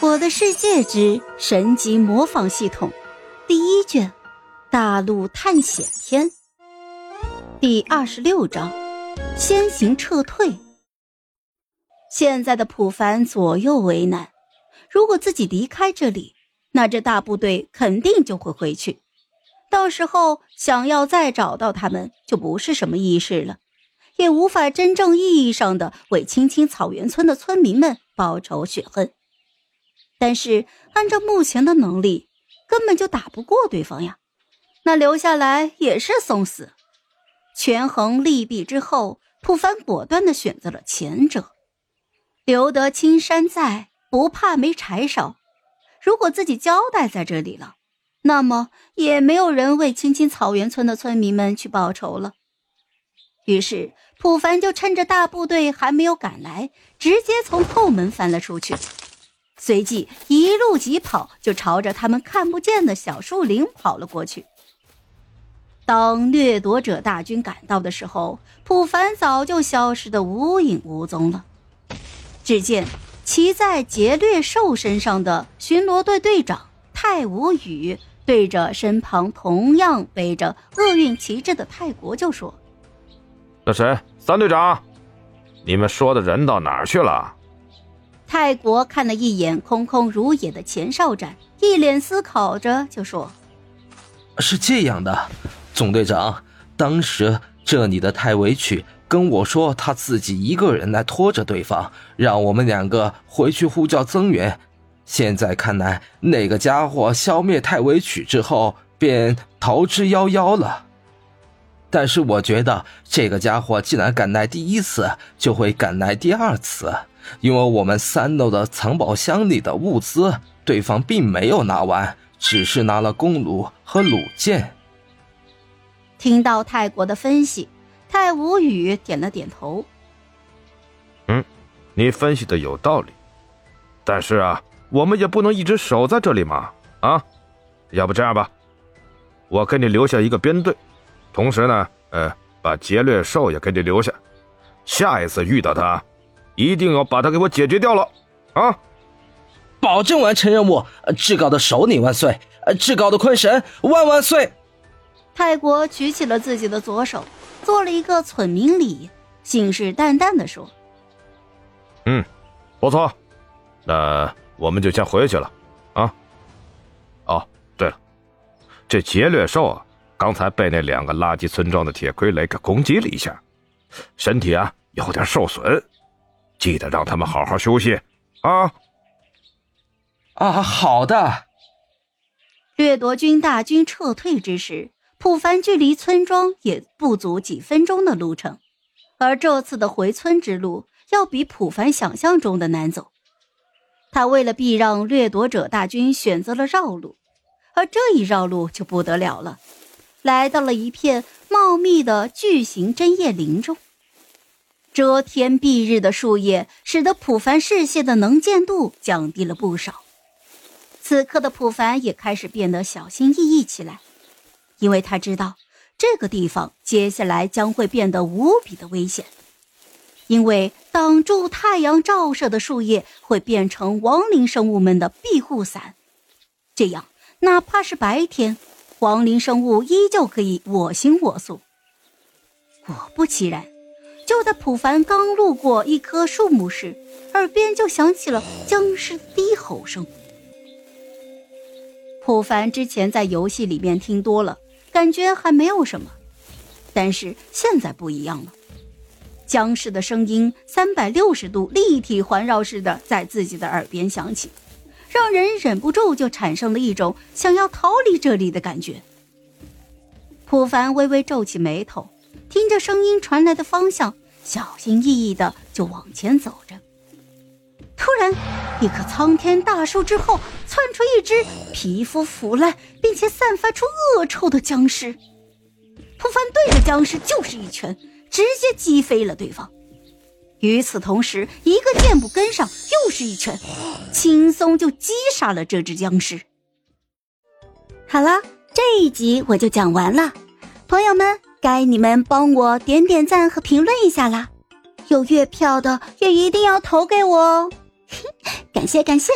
我的世界之神级模仿系统，第一卷，大陆探险篇，第二十六章，先行撤退。现在的普凡左右为难，如果自己离开这里，那这大部队肯定就会回去，到时候想要再找到他们，就不是什么易事了。也无法真正意义上的为青青草原村的村民们报仇雪恨，但是按照目前的能力，根本就打不过对方呀。那留下来也是送死。权衡利弊之后，普凡果断的选择了前者。留得青山在，不怕没柴烧。如果自己交代在这里了，那么也没有人为青青草原村的村民们去报仇了。于是，普凡就趁着大部队还没有赶来，直接从后门翻了出去，随即一路疾跑，就朝着他们看不见的小树林跑了过去。当掠夺者大军赶到的时候，普凡早就消失的无影无踪了。只见骑在劫掠兽身上的巡逻队队长泰无语，对着身旁同样背着厄运旗帜的泰国就说。那谁，三队长，你们说的人到哪儿去了？泰国看了一眼空空如也的前哨站，一脸思考着就说：“是这样的，总队长，当时这里的太维曲跟我说，他自己一个人来拖着对方，让我们两个回去呼叫增援。现在看来，那个家伙消灭太维曲之后，便逃之夭夭了。”但是我觉得这个家伙既然敢来第一次，就会敢来第二次，因为我们三楼的藏宝箱里的物资，对方并没有拿完，只是拿了弓弩和弩箭。听到泰国的分析，泰无语点了点头。嗯，你分析的有道理，但是啊，我们也不能一直守在这里嘛，啊，要不这样吧，我给你留下一个编队。同时呢，呃，把劫掠兽也给你留下，下一次遇到他，一定要把他给我解决掉了，啊！保证完成任务。至高的首领万岁！至高的坤神万万岁！泰国举起了自己的左手，做了一个村民礼，信誓旦旦的说：“嗯，不错，那我们就先回去了，啊。哦，对了，这劫掠兽啊。”刚才被那两个垃圾村庄的铁傀儡给攻击了一下，身体啊有点受损，记得让他们好好休息啊！啊，好的。掠夺军大军撤退之时，普凡距离村庄也不足几分钟的路程，而这次的回村之路要比普凡想象中的难走。他为了避让掠夺者大军，选择了绕路，而这一绕路就不得了了。来到了一片茂密的巨型针叶林中，遮天蔽日的树叶使得普凡视线的能见度降低了不少。此刻的普凡也开始变得小心翼翼起来，因为他知道这个地方接下来将会变得无比的危险，因为挡住太阳照射的树叶会变成亡灵生物们的庇护伞，这样哪怕是白天。亡灵生物依旧可以我行我素。果不其然，就在普凡刚路过一棵树木时，耳边就响起了僵尸低吼声。普凡之前在游戏里面听多了，感觉还没有什么，但是现在不一样了，僵尸的声音三百六十度立体环绕似的在自己的耳边响起。让人忍不住就产生了一种想要逃离这里的感觉。普凡微微皱起眉头，听着声音传来的方向，小心翼翼的就往前走着。突然，一棵苍天大树之后窜出一只皮肤腐烂并且散发出恶臭的僵尸。普凡对着僵尸就是一拳，直接击飞了对方。与此同时，一个箭步跟上，又是一拳，轻松就击杀了这只僵尸。好了，这一集我就讲完了，朋友们，该你们帮我点点赞和评论一下啦！有月票的也一定要投给我哦，感 谢感谢。